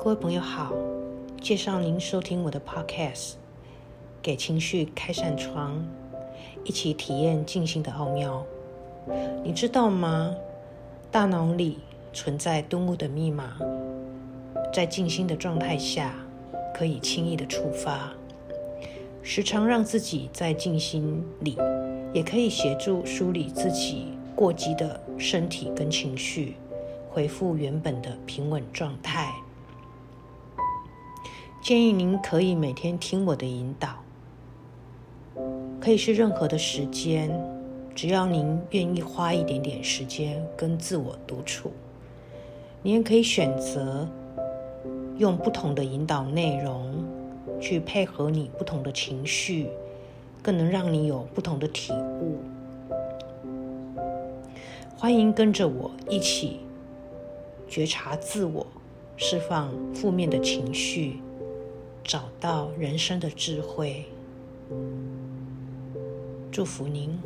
各位朋友好，介绍您收听我的 Podcast，给情绪开扇窗，一起体验静心的奥妙。你知道吗？大脑里存在顿悟的密码，在静心的状态下，可以轻易的触发。时常让自己在静心里，也可以协助梳理自己过激的身体跟情绪，恢复原本的平稳状态。建议您可以每天听我的引导，可以是任何的时间，只要您愿意花一点点时间跟自我独处。你也可以选择用不同的引导内容去配合你不同的情绪，更能让你有不同的体悟。欢迎跟着我一起觉察自我，释放负面的情绪。找到人生的智慧，祝福您。